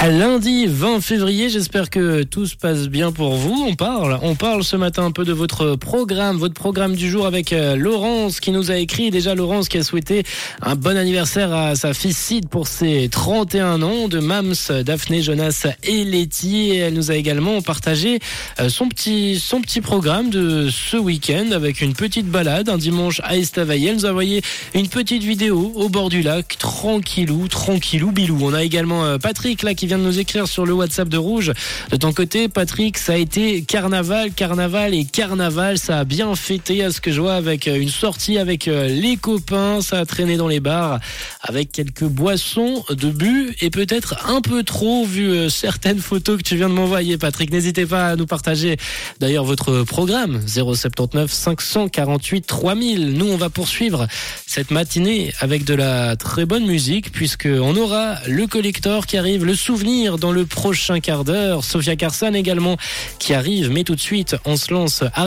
À lundi 20 février, j'espère que tout se passe bien pour vous. On parle, on parle ce matin un peu de votre programme, votre programme du jour avec euh, Laurence qui nous a écrit. Déjà Laurence qui a souhaité un bon anniversaire à sa fille Sid pour ses 31 ans, de Mams, Daphné, Jonas et Letty. Et elle nous a également partagé euh, son petit, son petit programme de ce week-end avec une petite balade un dimanche à Estavayer. Elle nous a envoyé une petite vidéo au bord du lac, tranquillou, tranquillou, bilou. On a également euh, Patrick là qui vient de nous écrire sur le WhatsApp de Rouge. De ton côté, Patrick, ça a été carnaval, carnaval et carnaval. Ça a bien fêté à ce que je vois avec euh, une sortie avec euh, les copains. Ça a traîné dans les bars avec quelques boissons de but et peut-être un peu trop vu euh, certaines photos que tu viens de m'envoyer, Patrick. N'hésitez pas à nous partager d'ailleurs votre programme 079 548 3000. Nous, on va poursuivre cette matinée avec de la très bonne musique puisque on aura le collector qui arrive, le souvenir dans le prochain quart d'heure. Sophia Carson également qui arrive, mais tout de suite, on se lance.